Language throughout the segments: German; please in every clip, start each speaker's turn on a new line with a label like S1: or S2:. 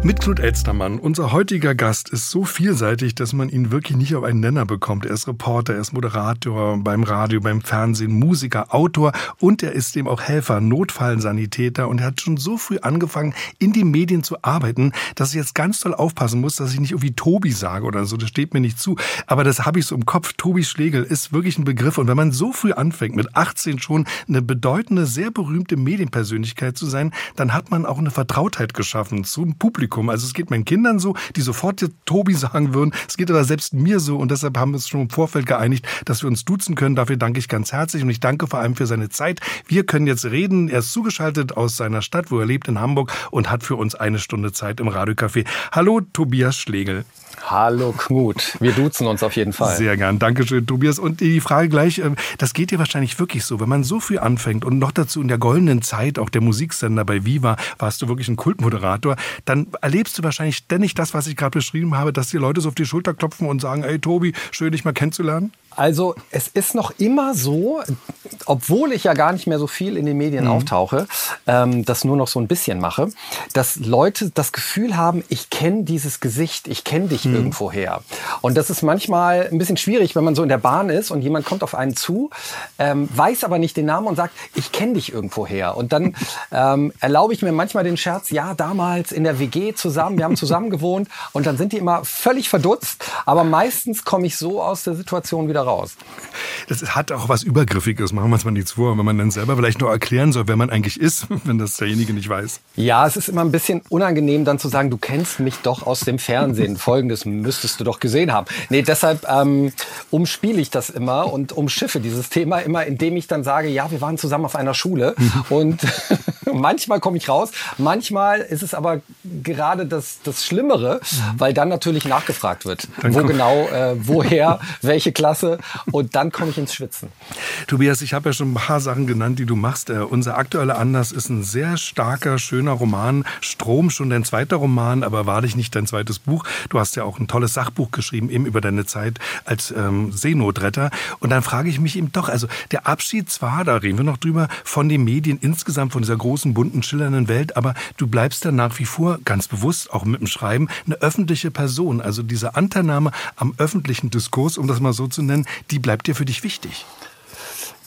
S1: Mit Knut Elstermann. Unser heutiger Gast ist so vielseitig, dass man ihn wirklich nicht auf einen Nenner bekommt. Er ist Reporter, er ist Moderator beim Radio, beim Fernsehen, Musiker, Autor und er ist eben auch Helfer, Notfallsanitäter und er hat schon so früh angefangen, in den Medien zu arbeiten, dass ich jetzt ganz toll aufpassen muss, dass ich nicht irgendwie Tobi sage oder so. Das steht mir nicht zu. Aber das habe ich so im Kopf. Tobi Schlegel ist wirklich ein Begriff. Und wenn man so früh anfängt, mit 18 schon eine bedeutende, sehr berühmte Medienpersönlichkeit zu sein, dann hat man auch eine Vertrautheit geschaffen zum Publikum. Publikum. Also es geht meinen Kindern so, die sofort Tobi sagen würden. Es geht aber selbst mir so und deshalb haben wir uns schon im Vorfeld geeinigt, dass wir uns duzen können. Dafür danke ich ganz herzlich und ich danke vor allem für seine Zeit. Wir können jetzt reden. Er ist zugeschaltet aus seiner Stadt, wo er lebt, in Hamburg und hat für uns eine Stunde Zeit im Radiocafé. Hallo, Tobias Schlegel.
S2: Hallo Knut, wir duzen uns auf jeden Fall.
S1: Sehr gern, Dankeschön Tobias. Und die Frage gleich, ähm, das geht dir wahrscheinlich wirklich so, wenn man so früh anfängt und noch dazu in der goldenen Zeit, auch der Musiksender bei Viva, warst du wirklich ein Kultmoderator, dann erlebst du wahrscheinlich ständig das, was ich gerade beschrieben habe, dass die Leute so auf die Schulter klopfen und sagen, ey Tobi, schön dich mal kennenzulernen?
S2: Also es ist noch immer so, obwohl ich ja gar nicht mehr so viel in den Medien mhm. auftauche, ähm, das nur noch so ein bisschen mache, dass Leute das Gefühl haben, ich kenne dieses Gesicht, ich kenne dich mhm. irgendwo her. Und das ist manchmal ein bisschen schwierig, wenn man so in der Bahn ist und jemand kommt auf einen zu, ähm, weiß aber nicht den Namen und sagt, ich kenne dich irgendwo her. Und dann ähm, erlaube ich mir manchmal den Scherz, ja, damals in der WG zusammen, wir haben zusammen gewohnt und dann sind die immer völlig verdutzt. Aber meistens komme ich so aus der Situation wieder raus.
S1: Das hat auch was Übergriffiges, machen wir uns mal nichts vor, wenn man dann selber vielleicht nur erklären soll, wer man eigentlich ist, wenn das derjenige nicht weiß.
S2: Ja, es ist immer ein bisschen unangenehm, dann zu sagen, du kennst mich doch aus dem Fernsehen. Folgendes müsstest du doch gesehen haben. Nee, deshalb ähm, umspiele ich das immer und umschiffe dieses Thema immer, indem ich dann sage, ja, wir waren zusammen auf einer Schule und manchmal komme ich raus, manchmal ist es aber gerade das, das Schlimmere, weil dann natürlich nachgefragt wird, dann wo genau, äh, woher, welche Klasse und dann komme ich ins Schwitzen.
S1: Tobias, ich habe ja schon ein paar Sachen genannt, die du machst. Äh, unser aktueller Anlass ist ein sehr starker, schöner Roman. Strom, schon dein zweiter Roman, aber wahrlich nicht dein zweites Buch. Du hast ja auch ein tolles Sachbuch geschrieben, eben über deine Zeit als ähm, Seenotretter. Und dann frage ich mich eben doch, also der Abschied zwar, da reden wir noch drüber, von den Medien insgesamt, von dieser großen, bunten, schillernden Welt, aber du bleibst dann nach wie vor ganz bewusst, auch mit dem Schreiben, eine öffentliche Person. Also diese Anteilnahme am öffentlichen Diskurs, um das mal so zu nennen, die bleibt dir für dich wichtig.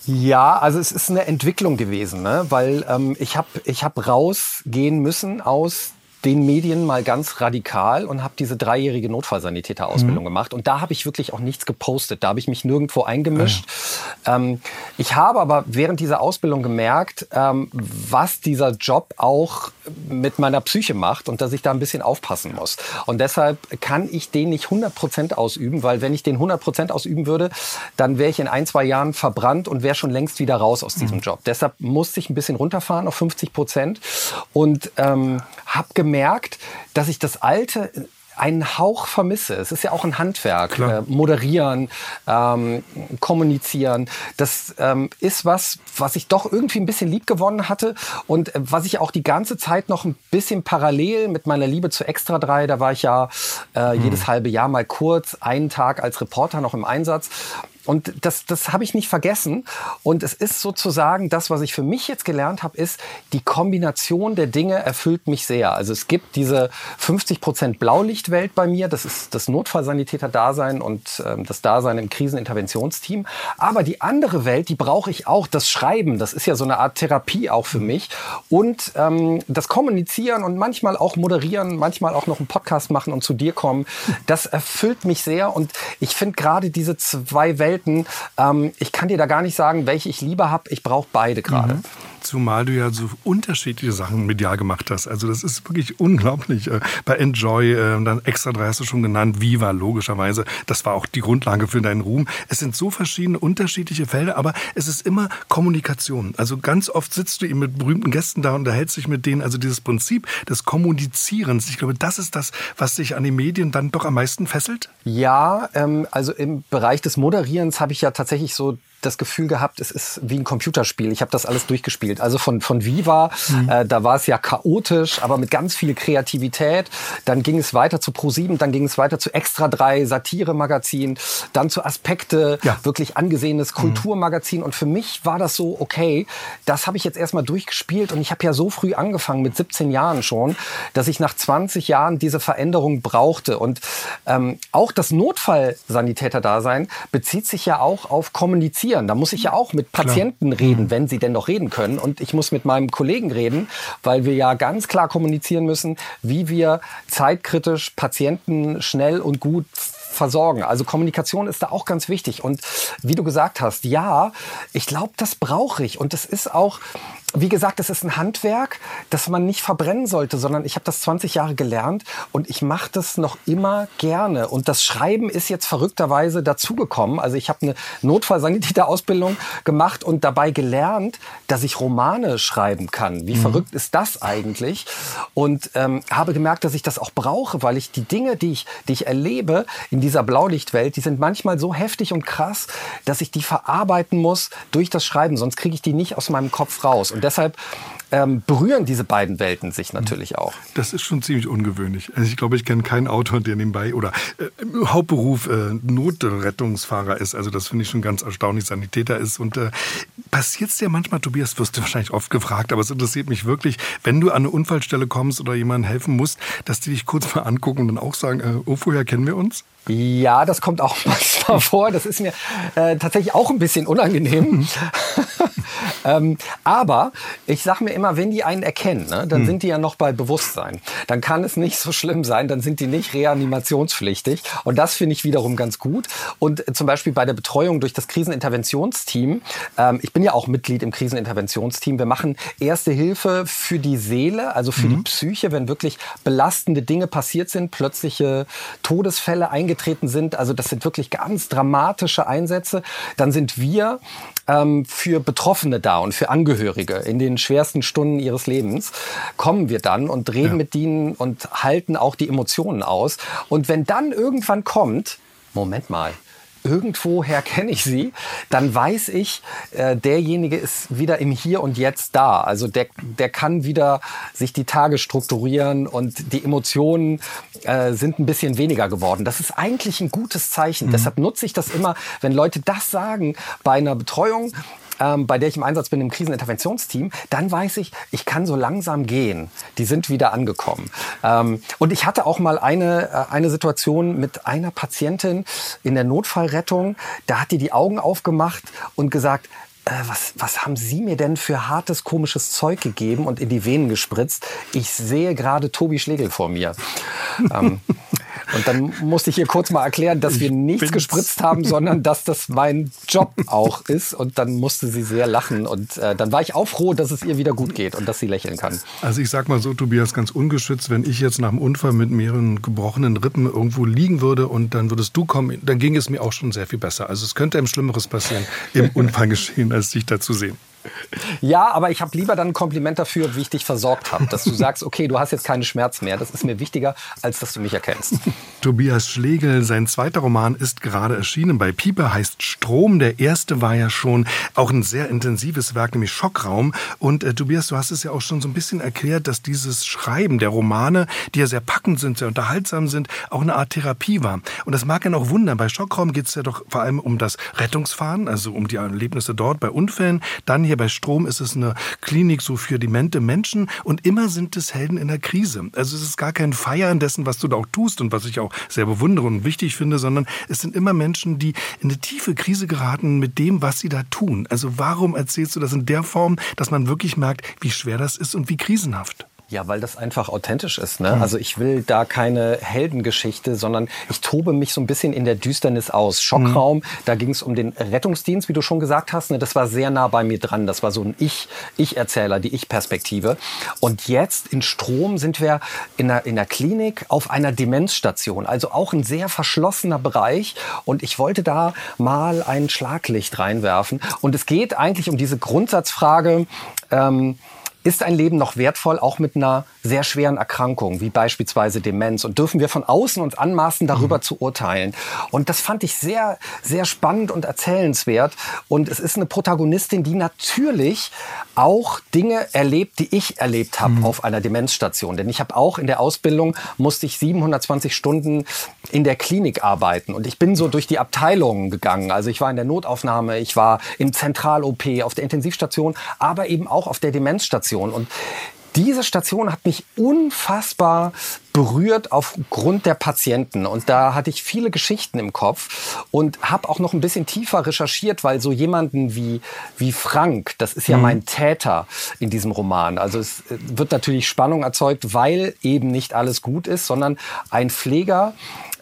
S2: Ja, also es ist eine Entwicklung gewesen, ne? weil ähm, ich habe ich hab rausgehen müssen aus den Medien mal ganz radikal und habe diese dreijährige Notfallsanitäterausbildung mhm. gemacht. Und da habe ich wirklich auch nichts gepostet. Da habe ich mich nirgendwo eingemischt. Ah, ja. ähm, ich habe aber während dieser Ausbildung gemerkt, ähm, was dieser Job auch mit meiner Psyche macht und dass ich da ein bisschen aufpassen muss. Und deshalb kann ich den nicht 100 Prozent ausüben, weil wenn ich den 100 Prozent ausüben würde, dann wäre ich in ein, zwei Jahren verbrannt und wäre schon längst wieder raus aus diesem mhm. Job. Deshalb musste ich ein bisschen runterfahren auf 50 Prozent und ähm, habe gemerkt, gemerkt, dass ich das Alte einen Hauch vermisse. Es ist ja auch ein Handwerk. Äh, moderieren, ähm, kommunizieren. Das ähm, ist was, was ich doch irgendwie ein bisschen lieb gewonnen hatte und äh, was ich auch die ganze Zeit noch ein bisschen parallel mit meiner Liebe zu Extra 3, da war ich ja äh, hm. jedes halbe Jahr mal kurz einen Tag als Reporter noch im Einsatz und das, das habe ich nicht vergessen. Und es ist sozusagen das, was ich für mich jetzt gelernt habe, ist, die Kombination der Dinge erfüllt mich sehr. Also es gibt diese 50 Prozent Blaulichtwelt bei mir. Das ist das Notfallsanitäter-Dasein und ähm, das Dasein im Kriseninterventionsteam. Aber die andere Welt, die brauche ich auch. Das Schreiben, das ist ja so eine Art Therapie auch für mich. Und ähm, das Kommunizieren und manchmal auch moderieren, manchmal auch noch einen Podcast machen und zu dir kommen, das erfüllt mich sehr. Und ich finde gerade diese zwei Welten, Welten. Ähm, ich kann dir da gar nicht sagen, welche ich lieber habe. Ich brauche beide gerade. Mhm.
S1: Zumal du ja so unterschiedliche Sachen medial gemacht hast. Also das ist wirklich unglaublich. Äh, bei Enjoy, äh, dann Extra 3 hast du schon genannt, Viva logischerweise. Das war auch die Grundlage für deinen Ruhm. Es sind so verschiedene unterschiedliche Felder, aber es ist immer Kommunikation. Also ganz oft sitzt du eben mit berühmten Gästen da und unterhältst dich mit denen. Also dieses Prinzip des Kommunizierens, ich glaube, das ist das, was sich an den Medien dann doch am meisten fesselt.
S2: Ja, ähm, also im Bereich des Moderierens habe ich ja tatsächlich so das Gefühl gehabt, es ist wie ein Computerspiel. Ich habe das alles durchgespielt. Also von, von Viva, mhm. äh, da war es ja chaotisch, aber mit ganz viel Kreativität. Dann ging es weiter zu Pro7, dann ging es weiter zu Extra 3, Satire-Magazin, dann zu Aspekte, ja. wirklich angesehenes mhm. Kulturmagazin. Und für mich war das so, okay, das habe ich jetzt erstmal durchgespielt und ich habe ja so früh angefangen, mit 17 Jahren schon, dass ich nach 20 Jahren diese Veränderung brauchte. Und ähm, auch das Notfallsanitäter-Dasein bezieht sich ja auch auf Kommunizieren. Da muss ich ja auch mit Patienten klar. reden, mhm. wenn sie denn noch reden können. Und ich muss mit meinem Kollegen reden, weil wir ja ganz klar kommunizieren müssen, wie wir zeitkritisch Patienten schnell und gut versorgen. Also Kommunikation ist da auch ganz wichtig. Und wie du gesagt hast, ja, ich glaube, das brauche ich. Und es ist auch wie gesagt, es ist ein Handwerk, das man nicht verbrennen sollte, sondern ich habe das 20 Jahre gelernt und ich mache das noch immer gerne. Und das Schreiben ist jetzt verrückterweise dazugekommen. Also ich habe eine Notfallsanitäterausbildung gemacht und dabei gelernt, dass ich Romane schreiben kann. Wie mhm. verrückt ist das eigentlich? Und ähm, habe gemerkt, dass ich das auch brauche, weil ich die Dinge, die ich, die ich erlebe in dieser Blaulichtwelt, die sind manchmal so heftig und krass, dass ich die verarbeiten muss durch das Schreiben. Sonst kriege ich die nicht aus meinem Kopf raus. Und und deshalb ähm, berühren diese beiden Welten sich natürlich auch.
S1: Das ist schon ziemlich ungewöhnlich. Also ich glaube, ich kenne keinen Autor, der nebenbei oder äh, Hauptberuf äh, Notrettungsfahrer ist. Also das finde ich schon ganz erstaunlich, Sanitäter ist. Und äh, passiert es dir manchmal, Tobias, wirst du wahrscheinlich oft gefragt, aber es interessiert mich wirklich, wenn du an eine Unfallstelle kommst oder jemandem helfen musst, dass die dich kurz mal angucken und dann auch sagen, äh, oh, woher kennen wir uns?
S2: Ja, das kommt auch manchmal vor. Das ist mir äh, tatsächlich auch ein bisschen unangenehm. ähm, aber ich sage mir immer, wenn die einen erkennen, ne, dann hm. sind die ja noch bei Bewusstsein. Dann kann es nicht so schlimm sein, dann sind die nicht reanimationspflichtig. Und das finde ich wiederum ganz gut. Und äh, zum Beispiel bei der Betreuung durch das Kriseninterventionsteam, ähm, ich bin ja auch Mitglied im Kriseninterventionsteam, wir machen erste Hilfe für die Seele, also für mhm. die Psyche, wenn wirklich belastende Dinge passiert sind, plötzliche Todesfälle eingetreten sind. Also das sind wirklich ganz dramatische Einsätze. Dann sind wir ähm, für Betroffene da und für Angehörige in den schwersten Stunden ihres Lebens, kommen wir dann und reden ja. mit ihnen und halten auch die Emotionen aus. Und wenn dann irgendwann kommt, Moment mal, irgendwoher kenne ich sie, dann weiß ich, äh, derjenige ist wieder im Hier und Jetzt da. Also der, der kann wieder sich die Tage strukturieren und die Emotionen äh, sind ein bisschen weniger geworden. Das ist eigentlich ein gutes Zeichen. Mhm. Deshalb nutze ich das immer, wenn Leute das sagen bei einer Betreuung ähm, bei der ich im Einsatz bin im Kriseninterventionsteam, dann weiß ich, ich kann so langsam gehen. Die sind wieder angekommen. Ähm, und ich hatte auch mal eine, äh, eine Situation mit einer Patientin in der Notfallrettung. Da hat die die Augen aufgemacht und gesagt, äh, was, was haben Sie mir denn für hartes, komisches Zeug gegeben und in die Venen gespritzt? Ich sehe gerade Tobi Schlegel vor mir. ähm, und dann musste ich ihr kurz mal erklären, dass wir nichts gespritzt haben, sondern dass das mein Job auch ist. Und dann musste sie sehr lachen. Und äh, dann war ich auch froh, dass es ihr wieder gut geht und dass sie lächeln kann.
S1: Also ich sag mal so, Tobias, ganz ungeschützt, wenn ich jetzt nach einem Unfall mit mehreren gebrochenen Rippen irgendwo liegen würde und dann würdest du kommen, dann ging es mir auch schon sehr viel besser. Also es könnte einem Schlimmeres passieren im Unfallgeschehen, als dich da zu sehen.
S2: Ja, aber ich habe lieber dann ein Kompliment dafür, wie ich dich versorgt habe. Dass du sagst, okay, du hast jetzt keine Schmerzen mehr. Das ist mir wichtiger, als dass du mich erkennst.
S1: Tobias Schlegel, sein zweiter Roman ist gerade erschienen bei Pieper, heißt Strom. Der erste war ja schon auch ein sehr intensives Werk, nämlich Schockraum. Und äh, Tobias, du hast es ja auch schon so ein bisschen erklärt, dass dieses Schreiben der Romane, die ja sehr packend sind, sehr unterhaltsam sind, auch eine Art Therapie war. Und das mag ja noch wundern. Bei Schockraum geht es ja doch vor allem um das Rettungsfahren, also um die Erlebnisse dort bei Unfällen. Dann hier bei Strom ist es eine Klinik so für demente Menschen und immer sind es Helden in der Krise. Also es ist gar kein Feiern dessen, was du da auch tust und was ich auch sehr bewundere und wichtig finde, sondern es sind immer Menschen, die in eine tiefe Krise geraten mit dem, was sie da tun. Also warum erzählst du das in der Form, dass man wirklich merkt, wie schwer das ist und wie krisenhaft?
S2: Ja, weil das einfach authentisch ist. Ne? Mhm. Also ich will da keine Heldengeschichte, sondern ich tobe mich so ein bisschen in der Düsternis aus. Schockraum, mhm. da ging es um den Rettungsdienst, wie du schon gesagt hast. Ne? Das war sehr nah bei mir dran. Das war so ein Ich, Ich-Erzähler, die Ich-Perspektive. Und jetzt in Strom sind wir in der, in der Klinik auf einer Demenzstation. Also auch ein sehr verschlossener Bereich. Und ich wollte da mal ein Schlaglicht reinwerfen. Und es geht eigentlich um diese Grundsatzfrage, ähm, ist ein Leben noch wertvoll, auch mit einer sehr schweren Erkrankung, wie beispielsweise Demenz? Und dürfen wir von außen uns anmaßen, darüber mhm. zu urteilen? Und das fand ich sehr, sehr spannend und erzählenswert. Und es ist eine Protagonistin, die natürlich auch Dinge erlebt, die ich erlebt habe mhm. auf einer Demenzstation. Denn ich habe auch in der Ausbildung, musste ich 720 Stunden in der Klinik arbeiten. Und ich bin so durch die Abteilungen gegangen. Also ich war in der Notaufnahme, ich war im Zentral-OP, auf der Intensivstation, aber eben auch auf der Demenzstation. Station. Und diese Station hat mich unfassbar berührt aufgrund der Patienten. Und da hatte ich viele Geschichten im Kopf und habe auch noch ein bisschen tiefer recherchiert, weil so jemanden wie, wie Frank, das ist ja mhm. mein Täter in diesem Roman. Also es wird natürlich Spannung erzeugt, weil eben nicht alles gut ist, sondern ein Pfleger,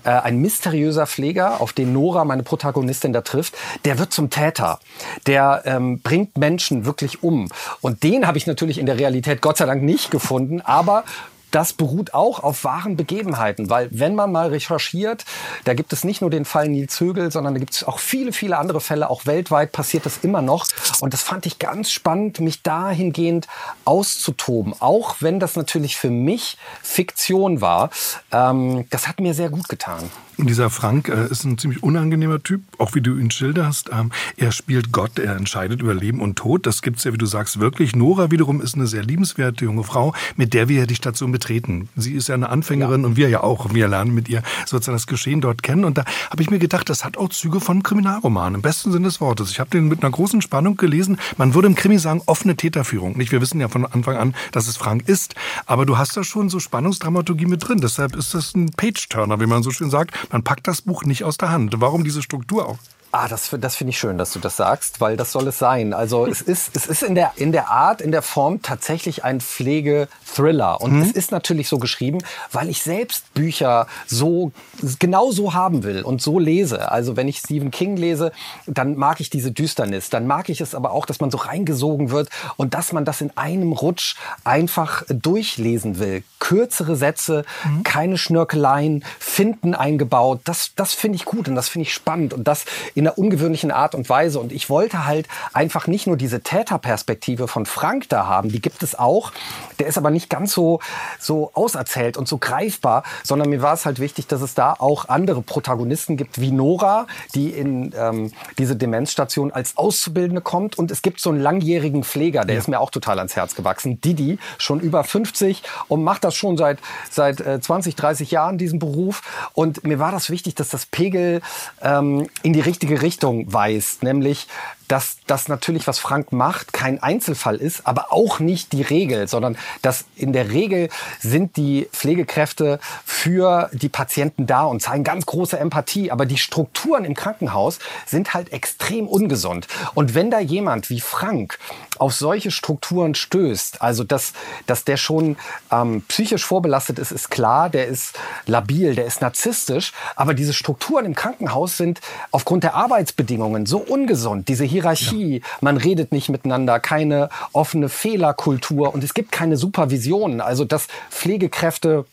S2: äh, ein mysteriöser Pfleger, auf den Nora, meine Protagonistin, da trifft, der wird zum Täter. Der ähm, bringt Menschen wirklich um. Und den habe ich natürlich in der Realität Gott sei Dank nicht gefunden, aber das beruht auch auf wahren Begebenheiten, weil wenn man mal recherchiert, da gibt es nicht nur den Fall Nils Högel, sondern da gibt es auch viele, viele andere Fälle, auch weltweit passiert das immer noch. Und das fand ich ganz spannend, mich dahingehend auszutoben, auch wenn das natürlich für mich Fiktion war. Ähm, das hat mir sehr gut getan.
S1: Und dieser Frank äh, ist ein ziemlich unangenehmer Typ, auch wie du ihn schilderst. Ähm, er spielt Gott, er entscheidet über Leben und Tod. Das gibt's ja, wie du sagst, wirklich. Nora wiederum ist eine sehr liebenswerte junge Frau, mit der wir ja die Station betreten. Sie ist ja eine Anfängerin ja. und wir ja auch. Wir lernen mit ihr sozusagen das Geschehen dort kennen. Und da habe ich mir gedacht, das hat auch Züge von Kriminalroman, im besten Sinne des Wortes. Ich habe den mit einer großen Spannung gelesen. Man würde im Krimi sagen, offene Täterführung. Nicht, wir wissen ja von Anfang an, dass es Frank ist. Aber du hast da schon so Spannungsdramaturgie mit drin. Deshalb ist das ein Page-Turner, wie man so schön sagt. Man packt das Buch nicht aus der Hand. Warum diese Struktur auch?
S2: Ah, das, das finde ich schön, dass du das sagst, weil das soll es sein. Also es ist, es ist in, der, in der Art, in der Form tatsächlich ein Pflegethriller. Und mhm. es ist natürlich so geschrieben, weil ich selbst Bücher so genau so haben will und so lese. Also wenn ich Stephen King lese, dann mag ich diese Düsternis. Dann mag ich es aber auch, dass man so reingesogen wird und dass man das in einem Rutsch einfach durchlesen will. Kürzere Sätze, mhm. keine Schnörkeleien, Finden eingebaut. Das, das finde ich gut und das finde ich spannend. Und das in einer ungewöhnlichen Art und Weise. Und ich wollte halt einfach nicht nur diese Täterperspektive von Frank da haben, die gibt es auch. Der ist aber nicht ganz so, so auserzählt und so greifbar, sondern mir war es halt wichtig, dass es da auch andere Protagonisten gibt, wie Nora, die in ähm, diese Demenzstation als Auszubildende kommt. Und es gibt so einen langjährigen Pfleger, der ja. ist mir auch total ans Herz gewachsen. Didi, schon über 50 und macht das schon seit, seit äh, 20, 30 Jahren, diesen Beruf. Und mir war das wichtig, dass das Pegel ähm, in die richtige richtige Richtung weist, nämlich dass das natürlich, was Frank macht, kein Einzelfall ist, aber auch nicht die Regel, sondern dass in der Regel sind die Pflegekräfte für die Patienten da und zeigen ganz große Empathie, aber die Strukturen im Krankenhaus sind halt extrem ungesund. Und wenn da jemand wie Frank auf solche Strukturen stößt, also dass, dass der schon ähm, psychisch vorbelastet ist, ist klar, der ist labil, der ist narzisstisch, aber diese Strukturen im Krankenhaus sind aufgrund der Arbeitsbedingungen so ungesund, diese Hierarchie, man redet nicht miteinander, keine offene Fehlerkultur und es gibt keine Supervision, also dass Pflegekräfte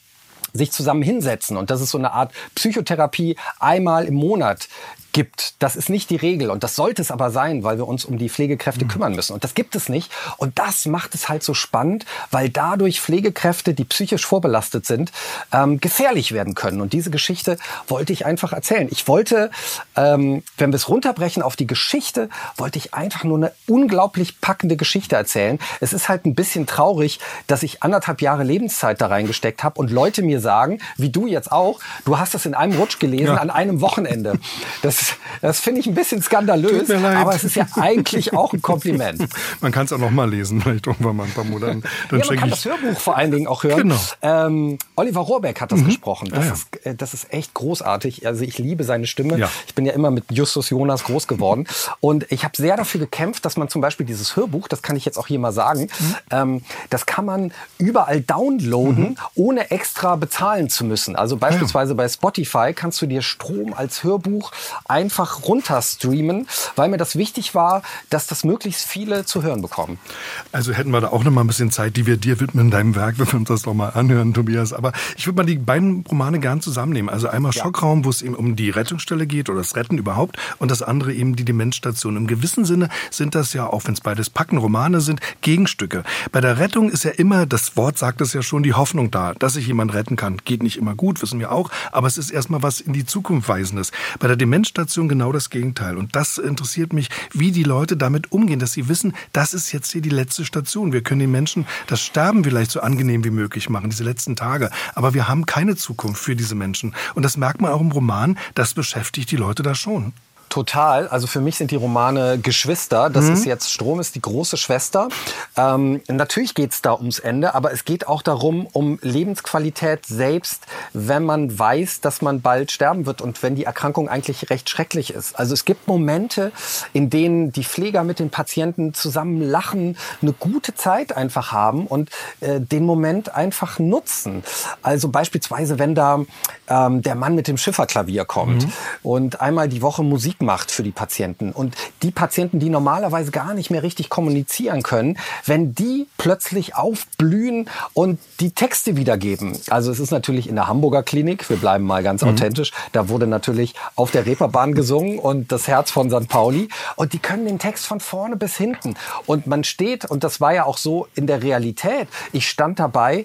S2: sich zusammen hinsetzen und das ist so eine Art Psychotherapie einmal im Monat gibt. Das ist nicht die Regel und das sollte es aber sein, weil wir uns um die Pflegekräfte mhm. kümmern müssen. Und das gibt es nicht. Und das macht es halt so spannend, weil dadurch Pflegekräfte, die psychisch vorbelastet sind, ähm, gefährlich werden können. Und diese Geschichte wollte ich einfach erzählen. Ich wollte, ähm, wenn wir es runterbrechen auf die Geschichte, wollte ich einfach nur eine unglaublich packende Geschichte erzählen. Es ist halt ein bisschen traurig, dass ich anderthalb Jahre Lebenszeit da reingesteckt habe und Leute mir sagen, wie du jetzt auch, du hast das in einem Rutsch gelesen ja. an einem Wochenende. Das das finde ich ein bisschen skandalös, aber es ist ja eigentlich auch ein Kompliment.
S1: Man kann es auch noch mal lesen, vielleicht irgendwann mal ein paar Monate.
S2: Dann ja, man kann das Hörbuch vor allen Dingen auch hören. Genau. Ähm, Oliver Rohrbeck hat das mhm. gesprochen. Das, ah, ja. ist, äh, das ist echt großartig. Also ich liebe seine Stimme. Ja. Ich bin ja immer mit Justus Jonas groß geworden. Und ich habe sehr dafür gekämpft, dass man zum Beispiel dieses Hörbuch, das kann ich jetzt auch hier mal sagen, mhm. ähm, das kann man überall downloaden, mhm. ohne extra bezahlen zu müssen. Also beispielsweise bei Spotify kannst du dir Strom als Hörbuch einfach runterstreamen, weil mir das wichtig war, dass das möglichst viele zu hören bekommen.
S1: Also hätten wir da auch noch mal ein bisschen Zeit, die wir dir widmen in deinem Werk, wenn wir uns das noch mal anhören, Tobias. Aber ich würde mal die beiden Romane gern zusammennehmen. Also einmal ja. Schockraum, wo es eben um die Rettungsstelle geht oder das Retten überhaupt und das andere eben die Demenzstation. Im gewissen Sinne sind das ja, auch wenn es beides Packen Romane sind, Gegenstücke. Bei der Rettung ist ja immer, das Wort sagt es ja schon, die Hoffnung da, dass sich jemand retten kann. Geht nicht immer gut, wissen wir auch, aber es ist erstmal was in die Zukunft weisendes. Bei der Demenzstation genau das Gegenteil. Und das interessiert mich, wie die Leute damit umgehen, dass sie wissen, das ist jetzt hier die letzte Station. Wir können den Menschen das Sterben vielleicht so angenehm wie möglich machen, diese letzten Tage. Aber wir haben keine Zukunft für diese Menschen. Und das merkt man auch im Roman, das beschäftigt die Leute da schon.
S2: Total. Also für mich sind die Romane Geschwister. Das mhm. ist jetzt Strom ist die große Schwester. Ähm, natürlich geht es da ums Ende, aber es geht auch darum, um Lebensqualität selbst, wenn man weiß, dass man bald sterben wird und wenn die Erkrankung eigentlich recht schrecklich ist. Also es gibt Momente, in denen die Pfleger mit den Patienten zusammen lachen, eine gute Zeit einfach haben und äh, den Moment einfach nutzen. Also beispielsweise, wenn da ähm, der Mann mit dem Schifferklavier kommt mhm. und einmal die Woche Musik Musik macht für die Patienten. Und die Patienten, die normalerweise gar nicht mehr richtig kommunizieren können, wenn die plötzlich aufblühen und die Texte wiedergeben. Also es ist natürlich in der Hamburger Klinik, wir bleiben mal ganz mhm. authentisch, da wurde natürlich auf der Reeperbahn gesungen und das Herz von St. Pauli. Und die können den Text von vorne bis hinten. Und man steht, und das war ja auch so in der Realität, ich stand dabei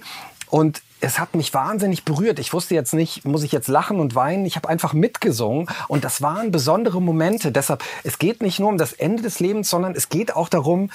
S2: und es hat mich wahnsinnig berührt. Ich wusste jetzt nicht, muss ich jetzt lachen und weinen? Ich habe einfach mitgesungen und das waren besondere Momente. Deshalb, es geht nicht nur um das Ende des Lebens, sondern es geht auch darum,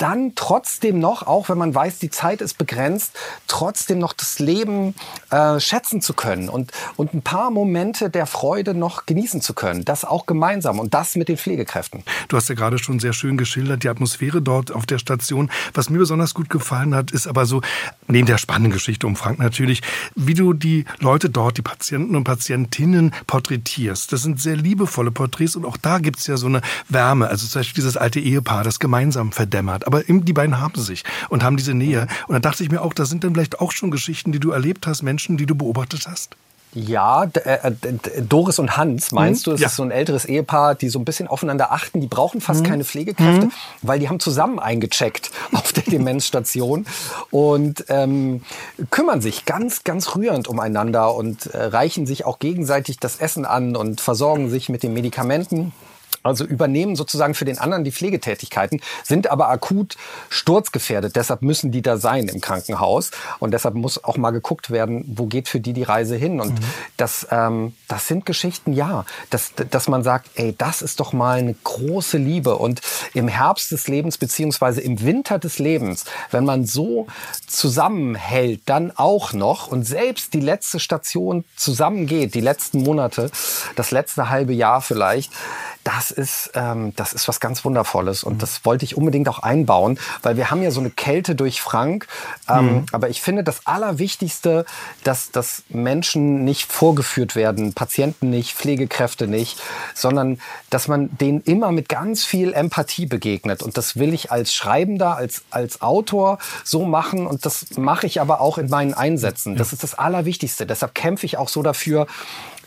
S2: dann trotzdem noch, auch wenn man weiß, die Zeit ist begrenzt, trotzdem noch das Leben äh, schätzen zu können und, und ein paar Momente der Freude noch genießen zu können. Das auch gemeinsam und das mit den Pflegekräften.
S1: Du hast ja gerade schon sehr schön geschildert, die Atmosphäre dort auf der Station. Was mir besonders gut gefallen hat, ist aber so, neben der spannenden Geschichte um Frank natürlich, wie du die Leute dort, die Patienten und Patientinnen porträtierst. Das sind sehr liebevolle Porträts und auch da gibt es ja so eine Wärme. Also zum Beispiel dieses alte Ehepaar, das gemeinsam verdämmert aber die beiden haben sich und haben diese Nähe. Und dann dachte ich mir auch, das sind dann vielleicht auch schon Geschichten, die du erlebt hast, Menschen, die du beobachtet hast.
S2: Ja, äh, äh, Doris und Hans, meinst mhm. du? Es ja. ist so ein älteres Ehepaar, die so ein bisschen aufeinander achten. Die brauchen fast mhm. keine Pflegekräfte, mhm. weil die haben zusammen eingecheckt auf der Demenzstation und ähm, kümmern sich ganz, ganz rührend umeinander und äh, reichen sich auch gegenseitig das Essen an und versorgen sich mit den Medikamenten. Also übernehmen sozusagen für den anderen die Pflegetätigkeiten, sind aber akut sturzgefährdet. Deshalb müssen die da sein im Krankenhaus. Und deshalb muss auch mal geguckt werden, wo geht für die die Reise hin. Und mhm. das, ähm, das sind Geschichten, ja, dass, dass man sagt, ey, das ist doch mal eine große Liebe. Und im Herbst des Lebens beziehungsweise im Winter des Lebens, wenn man so zusammenhält, dann auch noch und selbst die letzte Station zusammengeht, die letzten Monate, das letzte halbe Jahr vielleicht, das ist, ähm, das ist was ganz Wundervolles und mhm. das wollte ich unbedingt auch einbauen, weil wir haben ja so eine Kälte durch Frank. Ähm, mhm. Aber ich finde das Allerwichtigste, dass, dass Menschen nicht vorgeführt werden, Patienten nicht, Pflegekräfte nicht, sondern dass man denen immer mit ganz viel Empathie begegnet. Und das will ich als Schreibender, als, als Autor so machen und das mache ich aber auch in meinen Einsätzen. Das ist das Allerwichtigste. Deshalb kämpfe ich auch so dafür,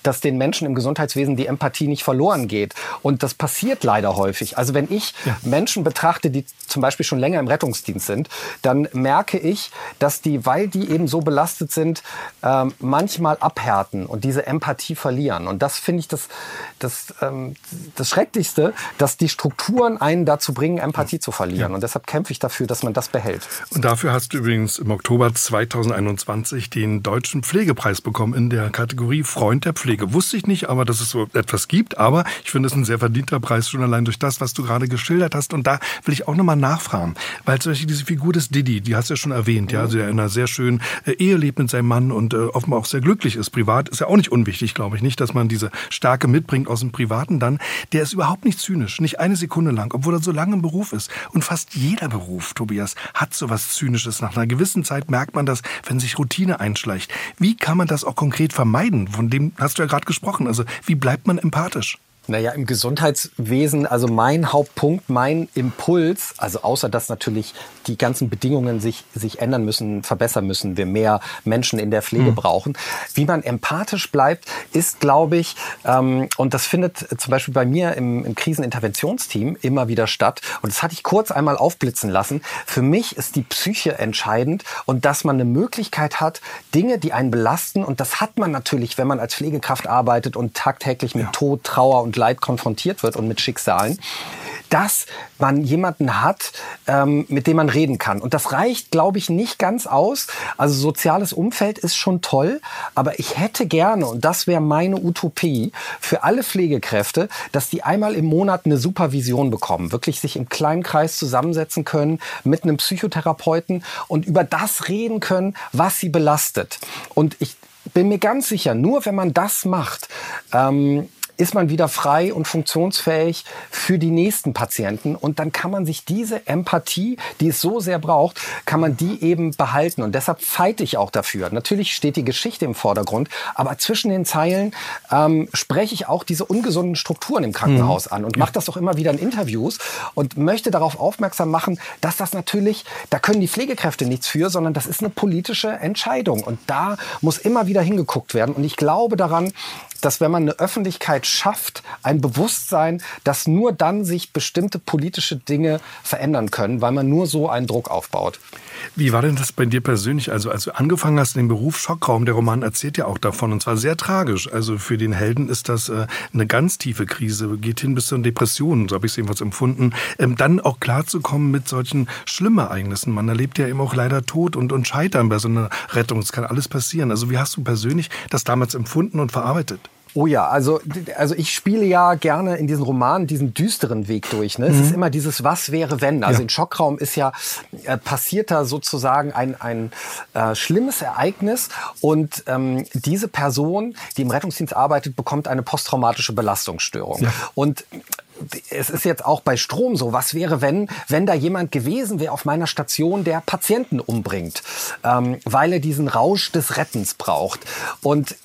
S2: dass den Menschen im Gesundheitswesen die Empathie nicht verloren geht. Und das passiert leider häufig. Also wenn ich ja. Menschen betrachte, die zum Beispiel schon länger im Rettungsdienst sind, dann merke ich, dass die, weil die eben so belastet sind, ähm, manchmal abhärten und diese Empathie verlieren. Und das finde ich das, das, ähm, das Schrecklichste, dass die Strukturen einen dazu bringen, Empathie zu verlieren. Ja. Und deshalb kämpfe ich dafür, dass man das behält.
S1: Und dafür hast du übrigens im Oktober 2021 den Deutschen Pflegepreis bekommen in der Kategorie Freund der Pflege. Pflege. Wusste ich nicht, aber dass es so etwas gibt. Aber ich finde es ein sehr verdienter Preis, schon allein durch das, was du gerade geschildert hast. Und da will ich auch nochmal nachfragen. Weil zum Beispiel diese Figur des Didi, die hast du ja schon erwähnt, ja, also der in einer sehr schönen äh, Ehe lebt mit seinem Mann und äh, offenbar auch sehr glücklich ist. Privat ist ja auch nicht unwichtig, glaube ich nicht, dass man diese Stärke mitbringt aus dem Privaten dann. Der ist überhaupt nicht zynisch, nicht eine Sekunde lang, obwohl er so lange im Beruf ist. Und fast jeder Beruf, Tobias, hat so was Zynisches. Nach einer gewissen Zeit merkt man das, wenn sich Routine einschleicht. Wie kann man das auch konkret vermeiden? Von dem hast du gerade gesprochen. Also wie bleibt man empathisch?
S2: Naja, im Gesundheitswesen, also mein Hauptpunkt, mein Impuls, also außer dass natürlich die ganzen Bedingungen sich, sich ändern müssen, verbessern müssen, wir mehr Menschen in der Pflege mhm. brauchen. Wie man empathisch bleibt, ist, glaube ich, ähm, und das findet zum Beispiel bei mir im, im Kriseninterventionsteam immer wieder statt. Und das hatte ich kurz einmal aufblitzen lassen. Für mich ist die Psyche entscheidend und dass man eine Möglichkeit hat, Dinge, die einen belasten, und das hat man natürlich, wenn man als Pflegekraft arbeitet und tagtäglich mit ja. Tod, Trauer und Leid konfrontiert wird und mit Schicksalen, dass man jemanden hat, ähm, mit dem man reden kann. Und das reicht, glaube ich, nicht ganz aus. Also soziales Umfeld ist schon toll, aber ich hätte gerne, und das wäre meine Utopie, für alle Pflegekräfte, dass die einmal im Monat eine Supervision bekommen, wirklich sich im kleinen Kreis zusammensetzen können mit einem Psychotherapeuten und über das reden können, was sie belastet. Und ich bin mir ganz sicher, nur wenn man das macht, ähm, ist man wieder frei und funktionsfähig für die nächsten Patienten. Und dann kann man sich diese Empathie, die es so sehr braucht, kann man die eben behalten. Und deshalb feite ich auch dafür. Natürlich steht die Geschichte im Vordergrund, aber zwischen den Zeilen ähm, spreche ich auch diese ungesunden Strukturen im Krankenhaus mhm. an und mache das auch immer wieder in Interviews und möchte darauf aufmerksam machen, dass das natürlich, da können die Pflegekräfte nichts für, sondern das ist eine politische Entscheidung. Und da muss immer wieder hingeguckt werden. Und ich glaube daran, dass wenn man eine Öffentlichkeit schafft, ein Bewusstsein, dass nur dann sich bestimmte politische Dinge verändern können, weil man nur so einen Druck aufbaut.
S1: Wie war denn das bei dir persönlich? Also als du angefangen hast in den Beruf Schockraum, der Roman erzählt ja auch davon und zwar sehr tragisch. Also für den Helden ist das äh, eine ganz tiefe Krise, geht hin bis zu Depressionen, so habe ich es jedenfalls empfunden. Ähm, dann auch klarzukommen mit solchen schlimmen Ereignissen. Man erlebt ja eben auch leider Tod und, und Scheitern bei so einer Rettung. Es kann alles passieren. Also wie hast du persönlich das damals empfunden und verarbeitet?
S2: Oh ja, also, also ich spiele ja gerne in diesen Romanen diesen düsteren Weg durch. Ne? Mhm. Es ist immer dieses Was wäre wenn. Also ja. in Schockraum ist ja äh, passiert da sozusagen ein, ein äh, schlimmes Ereignis und ähm, diese Person, die im Rettungsdienst arbeitet, bekommt eine posttraumatische Belastungsstörung. Ja. Und es ist jetzt auch bei Strom so. Was wäre, wenn, wenn da jemand gewesen wäre auf meiner Station, der Patienten umbringt, ähm, weil er diesen Rausch des Rettens braucht? Und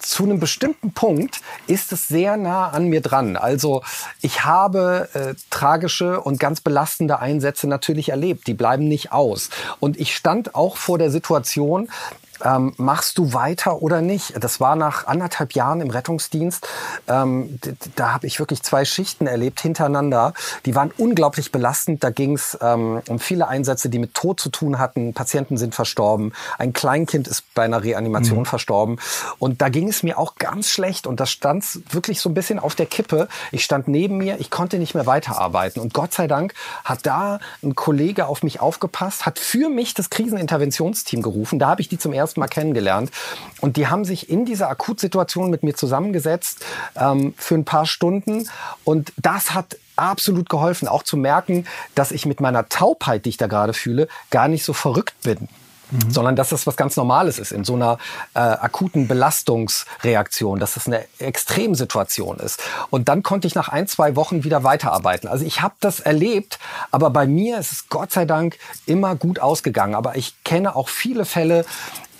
S2: zu einem bestimmten Punkt ist es sehr nah an mir dran. Also ich habe äh, tragische und ganz belastende Einsätze natürlich erlebt. Die bleiben nicht aus. Und ich stand auch vor der Situation, ähm, machst du weiter oder nicht? Das war nach anderthalb Jahren im Rettungsdienst. Ähm, da habe ich wirklich zwei Schichten erlebt hintereinander. Die waren unglaublich belastend. Da ging es ähm, um viele Einsätze, die mit Tod zu tun hatten. Patienten sind verstorben. Ein Kleinkind ist bei einer Reanimation mhm. verstorben. Und da ging es mir auch ganz schlecht. Und da stand wirklich so ein bisschen auf der Kippe. Ich stand neben mir, ich konnte nicht mehr weiterarbeiten. Und Gott sei Dank hat da ein Kollege auf mich aufgepasst, hat für mich das Kriseninterventionsteam gerufen. Da habe ich die zum ersten ersten Mal kennengelernt. Und die haben sich in dieser Akutsituation mit mir zusammengesetzt ähm, für ein paar Stunden. Und das hat absolut geholfen, auch zu merken, dass ich mit meiner Taubheit, die ich da gerade fühle, gar nicht so verrückt bin. Mhm. sondern dass das was ganz Normales ist in so einer äh, akuten Belastungsreaktion, dass das eine Extremsituation ist. Und dann konnte ich nach ein, zwei Wochen wieder weiterarbeiten. Also ich habe das erlebt, aber bei mir ist es Gott sei Dank immer gut ausgegangen. Aber ich kenne auch viele Fälle,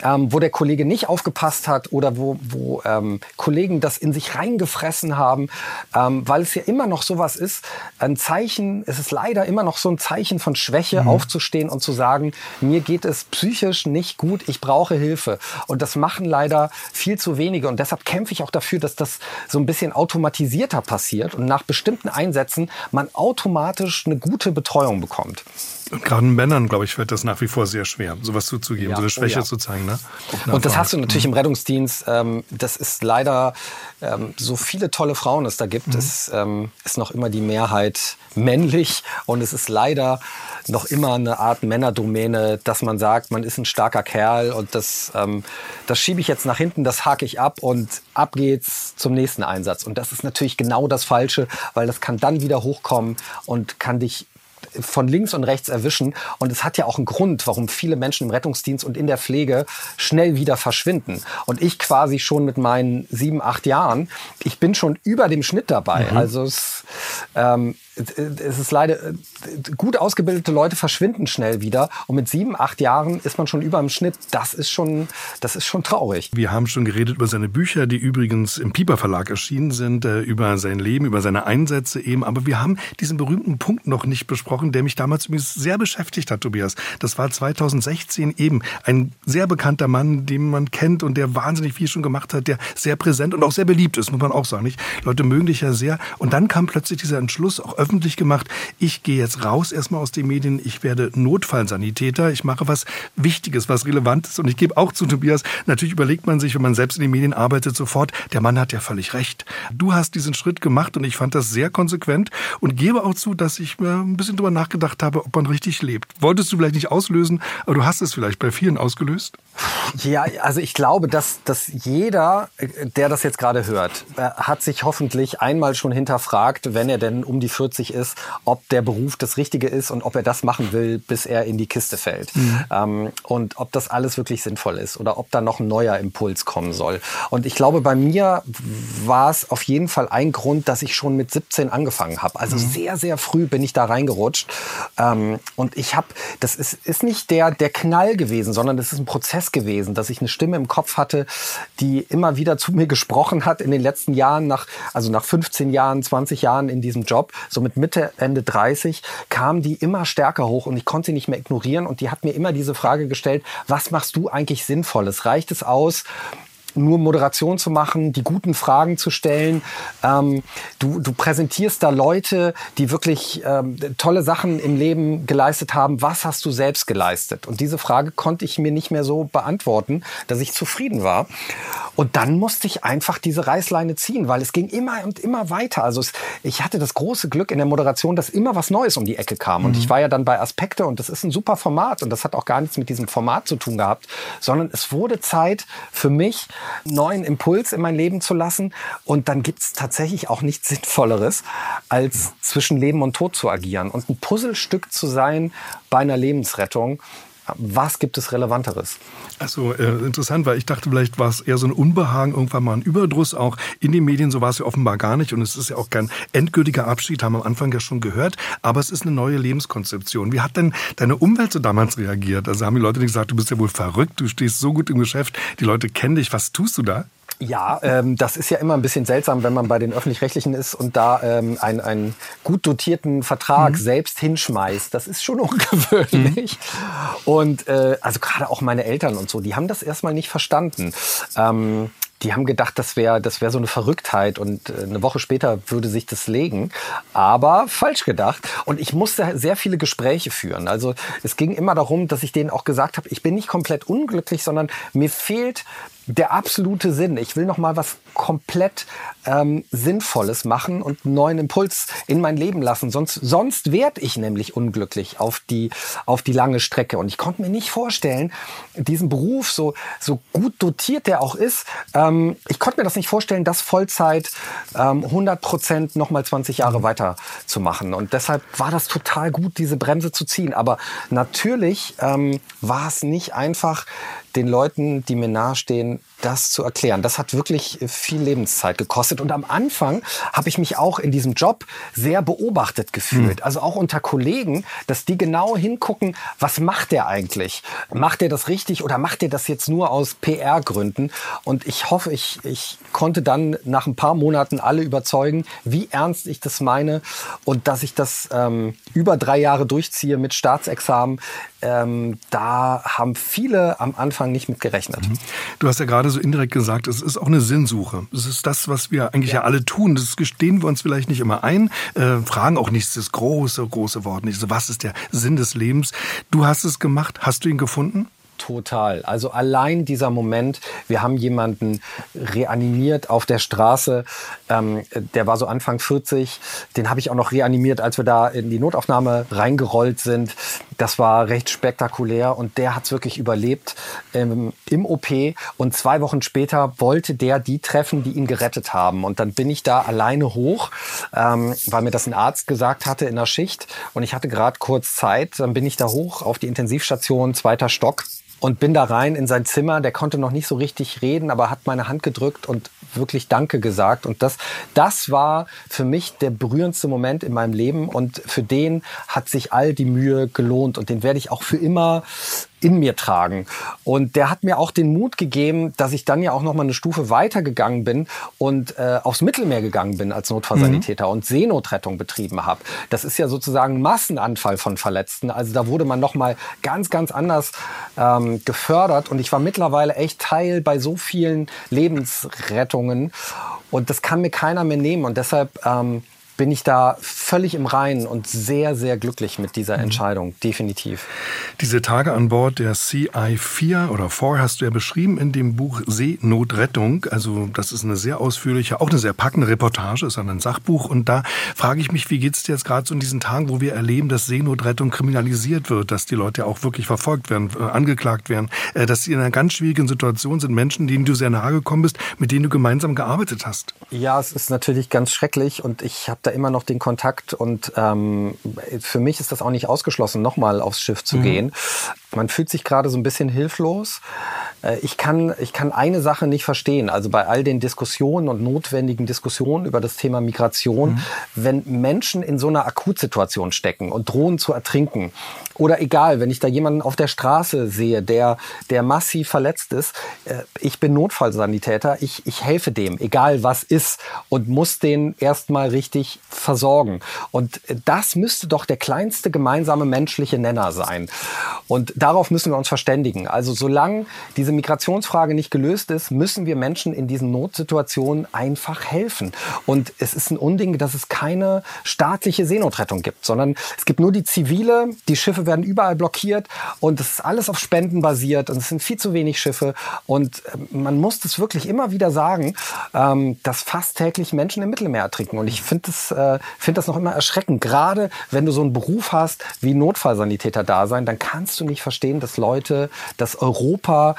S2: ähm, wo der Kollege nicht aufgepasst hat oder wo, wo ähm, Kollegen das in sich reingefressen haben, ähm, weil es ja immer noch sowas ist, ein Zeichen, es ist leider immer noch so ein Zeichen von Schwäche, mhm. aufzustehen und zu sagen, mir geht es psychisch nicht gut, ich brauche Hilfe. Und das machen leider viel zu wenige. Und deshalb kämpfe ich auch dafür, dass das so ein bisschen automatisierter passiert und nach bestimmten Einsätzen man automatisch eine gute Betreuung bekommt.
S1: Und gerade Männern, glaube ich, wird das nach wie vor sehr schwer, sowas zuzugeben, ja, so eine Schwäche oh ja. zu zeigen. Ne?
S2: Und das hast du natürlich mhm. im Rettungsdienst. Ähm, das ist leider, ähm, so viele tolle Frauen es da gibt, mhm. es ähm, ist noch immer die Mehrheit männlich und es ist leider noch immer eine Art Männerdomäne, dass man sagt, man ist ein starker Kerl und das, ähm, das schiebe ich jetzt nach hinten, das hake ich ab und ab geht's zum nächsten Einsatz. Und das ist natürlich genau das Falsche, weil das kann dann wieder hochkommen und kann dich von links und rechts erwischen. Und es hat ja auch einen Grund, warum viele Menschen im Rettungsdienst und in der Pflege schnell wieder verschwinden. Und ich quasi schon mit meinen sieben, acht Jahren, ich bin schon über dem Schnitt dabei. Mhm. Also es, ähm, es ist leider, gut ausgebildete Leute verschwinden schnell wieder. Und mit sieben, acht Jahren ist man schon über im Schnitt. Das ist schon, das ist schon traurig.
S1: Wir haben schon geredet über seine Bücher, die übrigens im Piper Verlag erschienen sind, äh, über sein Leben, über seine Einsätze eben. Aber wir haben diesen berühmten Punkt noch nicht besprochen, der mich damals übrigens sehr beschäftigt hat, Tobias. Das war 2016 eben ein sehr bekannter Mann, den man kennt und der wahnsinnig viel schon gemacht hat, der sehr präsent und auch sehr beliebt ist, muss man auch sagen. Nicht? Leute mögen dich ja sehr. Und dann kam plötzlich dieser Entschluss, auch öffentlich gemacht, ich gehe jetzt raus erstmal aus den Medien, ich werde Notfallsanitäter, ich mache was Wichtiges, was Relevantes. Und ich gebe auch zu Tobias, natürlich überlegt man sich, wenn man selbst in den Medien arbeitet, sofort, der Mann hat ja völlig recht. Du hast diesen Schritt gemacht und ich fand das sehr konsequent und gebe auch zu, dass ich mir ein bisschen drüber nachgedacht habe, ob man richtig lebt. Wolltest du vielleicht nicht auslösen, aber du hast es vielleicht bei vielen ausgelöst?
S2: Ja, also ich glaube, dass, dass jeder, der das jetzt gerade hört, äh, hat sich hoffentlich einmal schon hinterfragt, wenn er denn um die 40 ist, ob der Beruf das Richtige ist und ob er das machen will, bis er in die Kiste fällt. Mhm. Ähm, und ob das alles wirklich sinnvoll ist oder ob da noch ein neuer Impuls kommen soll. Und ich glaube, bei mir war es auf jeden Fall ein Grund, dass ich schon mit 17 angefangen habe. Also mhm. sehr, sehr früh bin ich da reingerutscht. Ähm, und ich habe, das ist, ist nicht der, der Knall gewesen, sondern das ist ein Prozess gewesen, dass ich eine Stimme im Kopf hatte, die immer wieder zu mir gesprochen hat in den letzten Jahren, nach, also nach 15 Jahren, 20 Jahren in diesem Job, so mit Mitte, Ende 30, kam die immer stärker hoch und ich konnte sie nicht mehr ignorieren und die hat mir immer diese Frage gestellt, was machst du eigentlich Sinnvolles? Reicht es aus, nur Moderation zu machen, die guten Fragen zu stellen. Ähm, du, du präsentierst da Leute, die wirklich ähm, tolle Sachen im Leben geleistet haben. Was hast du selbst geleistet? Und diese Frage konnte ich mir nicht mehr so beantworten, dass ich zufrieden war. Und dann musste ich einfach diese Reißleine ziehen, weil es ging immer und immer weiter. Also es, ich hatte das große Glück in der Moderation, dass immer was Neues um die Ecke kam. Und mhm. ich war ja dann bei Aspekte und das ist ein super Format und das hat auch gar nichts mit diesem Format zu tun gehabt, sondern es wurde Zeit für mich, neuen Impuls in mein Leben zu lassen. Und dann gibt es tatsächlich auch nichts Sinnvolleres, als zwischen Leben und Tod zu agieren und ein Puzzlestück zu sein bei einer Lebensrettung. Was gibt es Relevanteres?
S1: Also äh, interessant, weil ich dachte, vielleicht war es eher so ein Unbehagen, irgendwann mal ein Überdruss auch in den Medien. So war es ja offenbar gar nicht. Und es ist ja auch kein endgültiger Abschied, haben wir am Anfang ja schon gehört. Aber es ist eine neue Lebenskonzeption. Wie hat denn deine Umwelt so damals reagiert? Also haben die Leute nicht gesagt, du bist ja wohl verrückt, du stehst so gut im Geschäft, die Leute kennen dich. Was tust du da?
S2: Ja, ähm, das ist ja immer ein bisschen seltsam, wenn man bei den Öffentlich-Rechtlichen ist und da ähm, einen, einen gut dotierten Vertrag mhm. selbst hinschmeißt. Das ist schon ungewöhnlich. Mhm. Und äh, also gerade auch meine Eltern und so, die haben das erstmal nicht verstanden. Ähm, die haben gedacht, das wäre das wäre so eine Verrücktheit und äh, eine Woche später würde sich das legen. Aber falsch gedacht. Und ich musste sehr viele Gespräche führen. Also es ging immer darum, dass ich denen auch gesagt habe, ich bin nicht komplett unglücklich, sondern mir fehlt der absolute Sinn. Ich will noch mal was komplett ähm, Sinnvolles machen und einen neuen Impuls in mein Leben lassen. Sonst, sonst werde ich nämlich unglücklich auf die, auf die lange Strecke. Und ich konnte mir nicht vorstellen, diesen Beruf, so, so gut dotiert der auch ist, ähm, ich konnte mir das nicht vorstellen, das Vollzeit ähm, 100 Prozent noch mal 20 Jahre weiter zu machen. Und deshalb war das total gut, diese Bremse zu ziehen. Aber natürlich ähm, war es nicht einfach, den Leuten, die mir nahestehen, das zu erklären. Das hat wirklich viel Lebenszeit gekostet. Und am Anfang habe ich mich auch in diesem Job sehr beobachtet gefühlt. Mhm. Also auch unter Kollegen, dass die genau hingucken, was macht der eigentlich? Macht er das richtig oder macht er das jetzt nur aus PR-Gründen? Und ich hoffe, ich, ich konnte dann nach ein paar Monaten alle überzeugen, wie ernst ich das meine und dass ich das ähm, über drei Jahre durchziehe mit Staatsexamen. Ähm, da haben viele am Anfang nicht mit gerechnet. Mhm.
S1: Du hast ja gerade so indirekt gesagt, es ist auch eine Sinnsuche. Es ist das, was wir eigentlich ja, ja alle tun. Das gestehen wir uns vielleicht nicht immer ein, äh, fragen auch nicht das große, große Wort nicht. So, was ist der Sinn des Lebens? Du hast es gemacht. Hast du ihn gefunden?
S2: Total. Also allein dieser Moment, wir haben jemanden reanimiert auf der Straße, ähm, der war so Anfang 40, den habe ich auch noch reanimiert, als wir da in die Notaufnahme reingerollt sind. Das war recht spektakulär und der hat es wirklich überlebt ähm, im OP und zwei Wochen später wollte der die treffen, die ihn gerettet haben. Und dann bin ich da alleine hoch, ähm, weil mir das ein Arzt gesagt hatte in der Schicht und ich hatte gerade kurz Zeit. Dann bin ich da hoch auf die Intensivstation, zweiter Stock und bin da rein in sein Zimmer. Der konnte noch nicht so richtig reden, aber hat meine Hand gedrückt und wirklich Danke gesagt. Und das, das war für mich der berührendste Moment in meinem Leben. Und für den hat sich all die Mühe gelohnt. Und den werde ich auch für immer in mir tragen. Und der hat mir auch den Mut gegeben, dass ich dann ja auch noch mal eine Stufe weiter gegangen bin und äh, aufs Mittelmeer gegangen bin als Notfallsanitäter mhm. und Seenotrettung betrieben habe. Das ist ja sozusagen Massenanfall von Verletzten. Also da wurde man noch mal ganz, ganz anders ähm, gefördert. Und ich war mittlerweile echt Teil bei so vielen Lebensrettungen. Und das kann mir keiner mehr nehmen. Und deshalb ähm, bin ich da völlig im Reinen und sehr, sehr glücklich mit dieser mhm. Entscheidung, definitiv.
S1: Diese Tage an Bord der CI4 oder 4 hast du ja beschrieben in dem Buch Seenotrettung. Also das ist eine sehr ausführliche, auch eine sehr packende Reportage, ist ein Sachbuch. Und da frage ich mich, wie geht es dir jetzt gerade so in diesen Tagen, wo wir erleben, dass Seenotrettung kriminalisiert wird, dass die Leute auch wirklich verfolgt werden, äh, angeklagt werden, äh, dass sie in einer ganz schwierigen Situation sind, Menschen, denen du sehr nahe gekommen bist, mit denen du gemeinsam gearbeitet hast.
S2: Ja, es ist natürlich ganz schrecklich und ich habe da immer noch den Kontakt und ähm, für mich ist das auch nicht ausgeschlossen, nochmal aufs Schiff zu mhm. gehen. Man fühlt sich gerade so ein bisschen hilflos. Äh, ich kann, ich kann eine Sache nicht verstehen. Also bei all den Diskussionen und notwendigen Diskussionen über das Thema Migration, mhm. wenn Menschen in so einer Akutsituation stecken und drohen zu ertrinken, oder egal, wenn ich da jemanden auf der Straße sehe, der, der massiv verletzt ist, äh, ich bin Notfallsanitäter, ich, ich helfe dem, egal was ist, und muss den erstmal richtig versorgen. Und das müsste doch der kleinste gemeinsame menschliche Nenner sein. Und darauf müssen wir uns verständigen. Also solange diese Migrationsfrage nicht gelöst ist, müssen wir Menschen in diesen Notsituationen einfach helfen. Und es ist ein Unding, dass es keine staatliche Seenotrettung gibt, sondern es gibt nur die zivile, die Schiffe werden überall blockiert und es ist alles auf Spenden basiert und es sind viel zu wenig Schiffe. Und äh, man muss das wirklich immer wieder sagen, ähm, dass fast täglich Menschen im Mittelmeer ertrinken. Und ich finde das, äh, find das noch immer erschreckend. Gerade wenn du so einen Beruf hast wie Notfallsanitäter da sein, dann kannst du nicht verstehen, dass Leute, dass Europa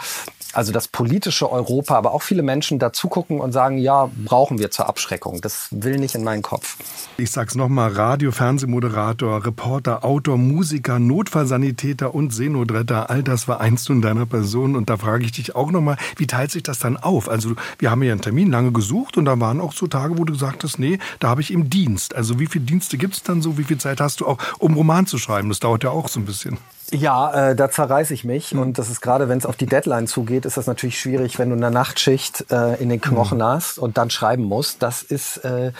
S2: also das politische Europa, aber auch viele Menschen dazu gucken und sagen, ja, brauchen wir zur Abschreckung. Das will nicht in meinen Kopf.
S1: Ich sag's nochmal, Radio, Fernsehmoderator, Reporter, Autor, Musiker, Notfallsanitäter und Seenotretter, all das war einst in deiner Person. Und da frage ich dich auch nochmal, wie teilt sich das dann auf? Also wir haben ja einen Termin lange gesucht und da waren auch so Tage, wo du gesagt hast, nee, da habe ich im Dienst. Also wie viele Dienste gibt's dann so? Wie viel Zeit hast du auch, um Roman zu schreiben? Das dauert ja auch so ein bisschen.
S2: Ja, äh, da zerreiße ich mich. Mhm. Und das ist gerade, wenn es auf die Deadline zugeht, ist das natürlich schwierig, wenn du eine Nachtschicht äh, in den Knochen mhm. hast und dann schreiben musst. Das ist, äh,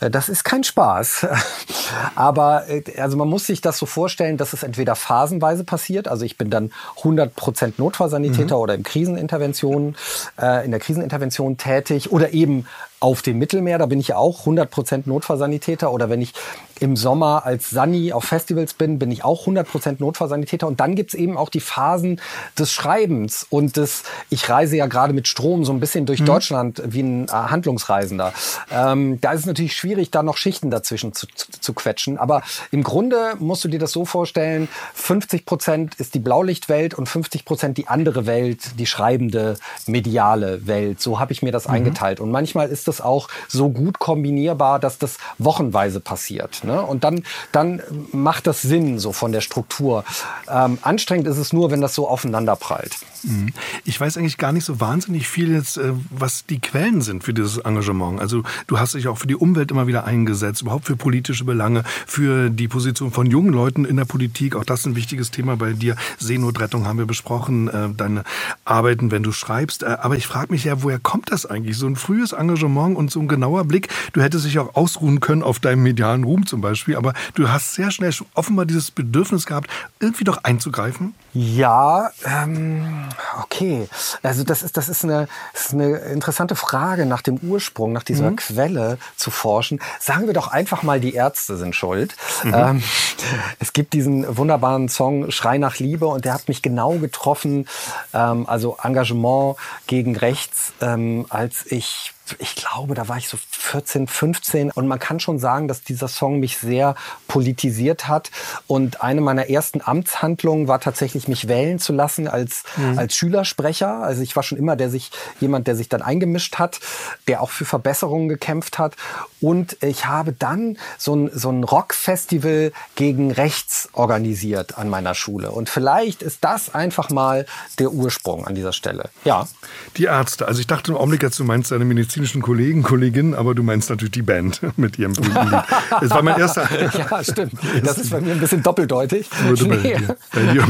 S2: das ist kein Spaß. Aber äh, also man muss sich das so vorstellen, dass es entweder phasenweise passiert. Also ich bin dann 100 Prozent Notfallsanitäter mhm. oder im Krisenintervention, äh, in der Krisenintervention tätig oder eben auf dem Mittelmeer, da bin ich ja auch 100% Notfallsanitäter oder wenn ich im Sommer als Sani auf Festivals bin, bin ich auch 100% Notfallsanitäter und dann gibt's eben auch die Phasen des Schreibens und des, ich reise ja gerade mit Strom so ein bisschen durch mhm. Deutschland wie ein äh, Handlungsreisender. Ähm, da ist es natürlich schwierig, da noch Schichten dazwischen zu, zu, zu quetschen, aber im Grunde musst du dir das so vorstellen, 50% ist die Blaulichtwelt und 50% die andere Welt, die schreibende, mediale Welt. So habe ich mir das mhm. eingeteilt und manchmal ist das auch so gut kombinierbar, dass das wochenweise passiert. Ne? Und dann, dann macht das Sinn so von der Struktur. Ähm, anstrengend ist es nur, wenn das so aufeinander prallt.
S1: Mhm. Ich weiß eigentlich gar nicht so wahnsinnig viel jetzt, äh, was die Quellen sind für dieses Engagement. Also du hast dich auch für die Umwelt immer wieder eingesetzt, überhaupt für politische Belange, für die Position von jungen Leuten in der Politik. Auch das ist ein wichtiges Thema bei dir. Seenotrettung haben wir besprochen, äh, deine Arbeiten, wenn du schreibst. Äh, aber ich frage mich ja, woher kommt das eigentlich? So ein frühes Engagement und so ein genauer Blick. Du hättest dich auch ausruhen können auf deinem medialen Ruhm zum Beispiel, aber du hast sehr schnell offenbar dieses Bedürfnis gehabt, irgendwie doch einzugreifen.
S2: Ja, ähm, okay. Also das ist, das ist eine, das ist eine interessante Frage nach dem Ursprung, nach dieser mhm. Quelle zu forschen. Sagen wir doch einfach mal, die Ärzte sind schuld. Mhm. Ähm, es gibt diesen wunderbaren Song Schrei nach Liebe und der hat mich genau getroffen. Ähm, also Engagement gegen rechts, ähm, als ich ich glaube, da war ich so 14, 15 und man kann schon sagen, dass dieser Song mich sehr politisiert hat und eine meiner ersten Amtshandlungen war tatsächlich mich wählen zu lassen als mhm. als Schülersprecher. Also ich war schon immer der sich jemand, der sich dann eingemischt hat, der auch für Verbesserungen gekämpft hat und ich habe dann so ein so ein Rockfestival gegen rechts organisiert an meiner Schule und vielleicht ist das einfach mal der Ursprung an dieser Stelle. Ja.
S1: Die Ärzte. Also ich dachte im Augenblick jetzt, du meinst deine medizinischen Kollegen, Kolleginnen, aber du meinst natürlich die Band mit ihrem berühmten Lied.
S2: Das war mein erster. ja, stimmt. Das ist bei mir ein bisschen doppeldeutig. Nee,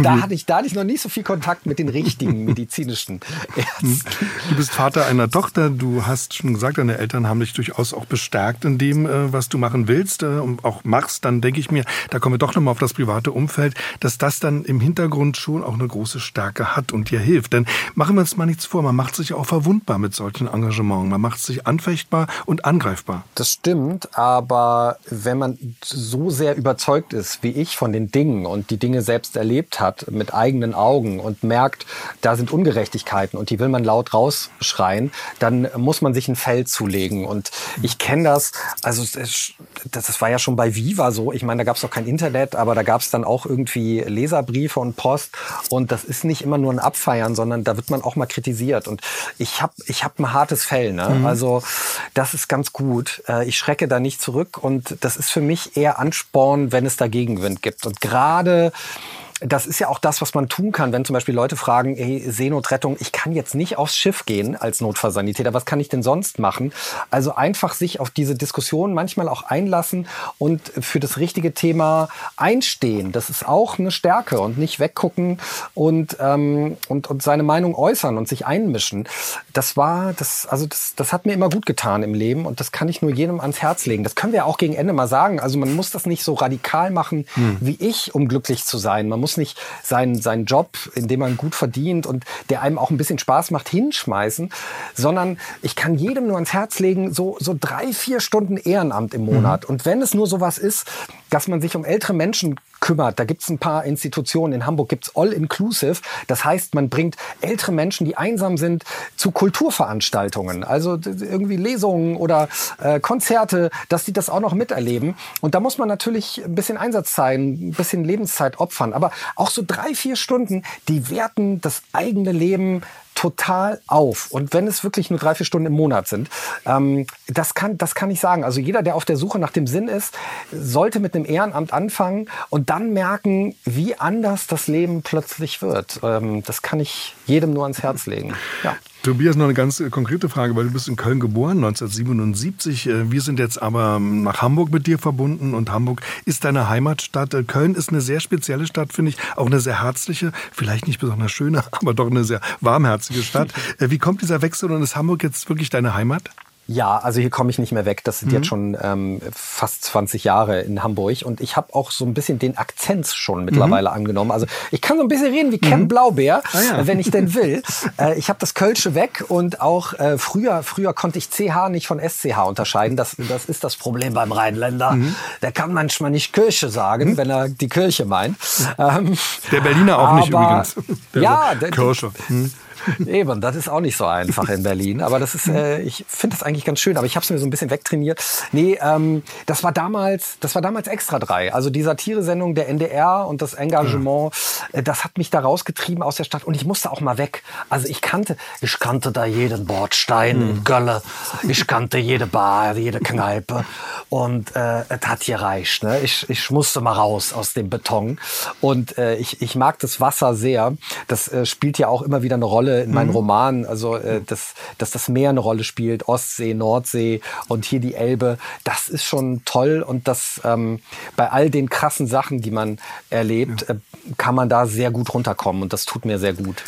S2: da, hatte ich, da hatte ich noch nicht so viel Kontakt mit den richtigen medizinischen Ärzten.
S1: Du bist Vater einer Tochter. Du hast schon gesagt, deine Eltern haben dich durchaus auch bestärkt in dem, äh, was du machen willst äh, und auch machst. Dann denke ich mir, da kommen wir doch nochmal auf das private Umfeld, dass das dann im Hintergrund schon auch eine große Stärke hat und dir hilft. Denn machen wir uns mal nichts vor, man macht sich auch verwundbar mit solchen Engagements. Man macht sich anfechtbar und angreifbar.
S2: Das stimmt, aber wenn man so sehr überzeugt ist wie ich von den Dingen und die Dinge selbst erlebt hat mit eigenen Augen und merkt, da sind Ungerechtigkeiten und die will man laut rausschreien, dann muss man sich ein Feld zulegen. Und ich kenne das, also das war ja schon bei Viva so. Ich meine, da gab es doch kein Internet, aber da gab es dann auch irgendwie Leserbriefe und Post. Und das ist nicht immer nur ein Abfeiern, sondern da wird man auch mal kritisiert. Und ich habe ich hab ein hartes Fell. Ne? Mhm. Also das ist ganz gut. Äh, ich schrecke da nicht zurück. Und das ist für mich eher Ansporn, wenn es da Gegenwind gibt. Und gerade das ist ja auch das, was man tun kann, wenn zum Beispiel Leute fragen, ey, Seenotrettung, ich kann jetzt nicht aufs Schiff gehen als Notfallsanitäter, was kann ich denn sonst machen? Also einfach sich auf diese Diskussion manchmal auch einlassen und für das richtige Thema einstehen. Das ist auch eine Stärke und nicht weggucken und, ähm, und, und seine Meinung äußern und sich einmischen. Das war, das, also das, das hat mir immer gut getan im Leben und das kann ich nur jedem ans Herz legen. Das können wir auch gegen Ende mal sagen. Also man muss das nicht so radikal machen hm. wie ich, um glücklich zu sein. Man muss nicht seinen, seinen Job, in dem man gut verdient und der einem auch ein bisschen Spaß macht, hinschmeißen, sondern ich kann jedem nur ans Herz legen, so, so drei, vier Stunden Ehrenamt im Monat. Mhm. Und wenn es nur sowas ist, dass man sich um ältere Menschen kümmert. Da gibt es ein paar Institutionen. In Hamburg gibt es All-Inclusive. Das heißt, man bringt ältere Menschen, die einsam sind, zu Kulturveranstaltungen. Also irgendwie Lesungen oder äh, Konzerte, dass die das auch noch miterleben. Und da muss man natürlich ein bisschen Einsatzzeit, ein bisschen Lebenszeit opfern. Aber auch so drei, vier Stunden, die werten das eigene Leben total auf. Und wenn es wirklich nur drei, vier Stunden im Monat sind, ähm, das, kann, das kann ich sagen. Also jeder, der auf der Suche nach dem Sinn ist, sollte mit einem Ehrenamt anfangen und dann merken, wie anders das Leben plötzlich wird. Ähm, das kann ich jedem nur ans Herz legen. Ja.
S1: Tobias, noch eine ganz äh, konkrete Frage, weil du bist in Köln geboren, 1977. Äh, wir sind jetzt aber ähm, nach Hamburg mit dir verbunden und Hamburg ist deine Heimatstadt. Äh, Köln ist eine sehr spezielle Stadt, finde ich. Auch eine sehr herzliche, vielleicht nicht besonders schöne, aber doch eine sehr warmherzige Stadt. Wie kommt dieser Wechsel und ist Hamburg jetzt wirklich deine Heimat?
S2: Ja, also hier komme ich nicht mehr weg. Das sind mhm. jetzt schon ähm, fast 20 Jahre in Hamburg und ich habe auch so ein bisschen den Akzent schon mittlerweile mhm. angenommen. Also ich kann so ein bisschen reden wie Ken mhm. Blaubeer, ah, ja. wenn ich denn will. äh, ich habe das Kölsche weg und auch äh, früher früher konnte ich CH nicht von SCH unterscheiden. Das, das ist das Problem beim Rheinländer. Mhm. Der kann manchmal nicht Kirche sagen, mhm. wenn er die Kirche meint.
S1: Ähm, der Berliner auch nicht übrigens.
S2: Der ja, Kirche. Mhm. Eben, das ist auch nicht so einfach in Berlin. Aber das ist, äh, ich finde das eigentlich ganz schön. Aber ich habe es mir so ein bisschen wegtrainiert. Nee, ähm, das war damals, das war damals extra drei. Also die Satire-Sendung der NDR und das Engagement, äh, das hat mich da rausgetrieben aus der Stadt. Und ich musste auch mal weg. Also ich kannte, ich kannte da jeden Bordstein mhm. in Gölle. Ich kannte jede Bar, jede Kneipe. Und äh, es hat hier reicht. Ne? Ich, ich musste mal raus aus dem Beton. Und äh, ich, ich mag das Wasser sehr. Das äh, spielt ja auch immer wieder eine Rolle in meinen mhm. Romanen, also äh, dass, dass das Meer eine Rolle spielt, Ostsee, Nordsee und hier die Elbe, das ist schon toll und das ähm, bei all den krassen Sachen, die man erlebt, ja. äh, kann man da sehr gut runterkommen und das tut mir sehr gut.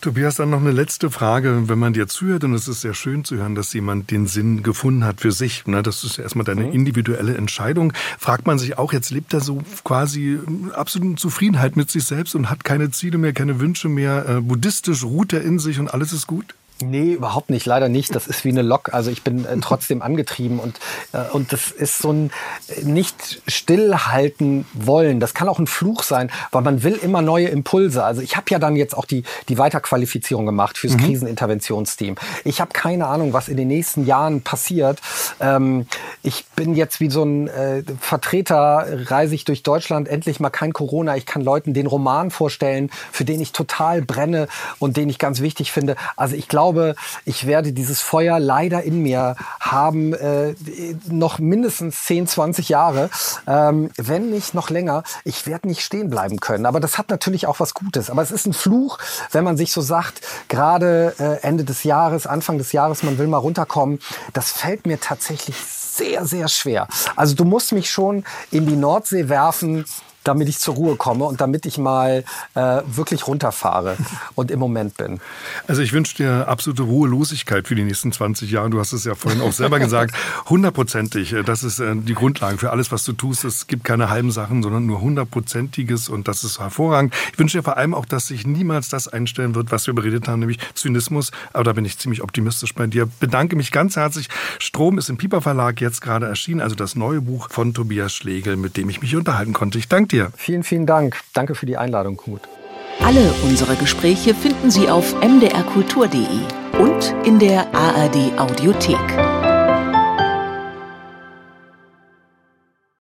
S1: Tobias, dann noch eine letzte Frage. Wenn man dir zuhört, und es ist sehr schön zu hören, dass jemand den Sinn gefunden hat für sich, ne, das ist ja erstmal deine mhm. individuelle Entscheidung, fragt man sich auch, jetzt lebt er so quasi absoluten Zufriedenheit mit sich selbst und hat keine Ziele mehr, keine Wünsche mehr, äh, buddhistisch ruht er in sich und alles ist gut?
S2: Nee, überhaupt nicht, leider nicht. Das ist wie eine Lok. Also ich bin äh, trotzdem angetrieben und, äh, und das ist so ein äh, nicht stillhalten wollen. Das kann auch ein Fluch sein, weil man will immer neue Impulse. Also ich habe ja dann jetzt auch die, die Weiterqualifizierung gemacht fürs mhm. Kriseninterventionsteam. Ich habe keine Ahnung, was in den nächsten Jahren passiert. Ähm, ich bin jetzt wie so ein äh, Vertreter, reise ich durch Deutschland, endlich mal kein Corona. Ich kann Leuten den Roman vorstellen, für den ich total brenne und den ich ganz wichtig finde. Also ich glaube, glaube, ich werde dieses Feuer leider in mir haben, äh, noch mindestens 10, 20 Jahre, ähm, wenn nicht noch länger. Ich werde nicht stehen bleiben können. Aber das hat natürlich auch was Gutes. Aber es ist ein Fluch, wenn man sich so sagt, gerade äh, Ende des Jahres, Anfang des Jahres, man will mal runterkommen. Das fällt mir tatsächlich sehr, sehr schwer. Also du musst mich schon in die Nordsee werfen, damit ich zur Ruhe komme und damit ich mal äh, wirklich runterfahre und im Moment bin.
S1: Also ich wünsche dir absolute Ruhelosigkeit für die nächsten 20 Jahre. Du hast es ja vorhin auch selber gesagt. Hundertprozentig. Äh, das ist äh, die Grundlage für alles, was du tust. Es gibt keine halben Sachen, sondern nur hundertprozentiges und das ist hervorragend. Ich wünsche dir vor allem auch, dass sich niemals das einstellen wird, was wir beredet haben, nämlich Zynismus. Aber da bin ich ziemlich optimistisch bei dir. Bedanke mich ganz herzlich. Strom ist im Piper Verlag jetzt gerade erschienen, also das neue Buch von Tobias Schlegel, mit dem ich mich unterhalten konnte. Ich danke dir dir.
S2: Vielen, vielen Dank. Danke für die Einladung, Knut.
S3: Alle unsere Gespräche finden Sie auf mdrkultur.de und in der ARD Audiothek.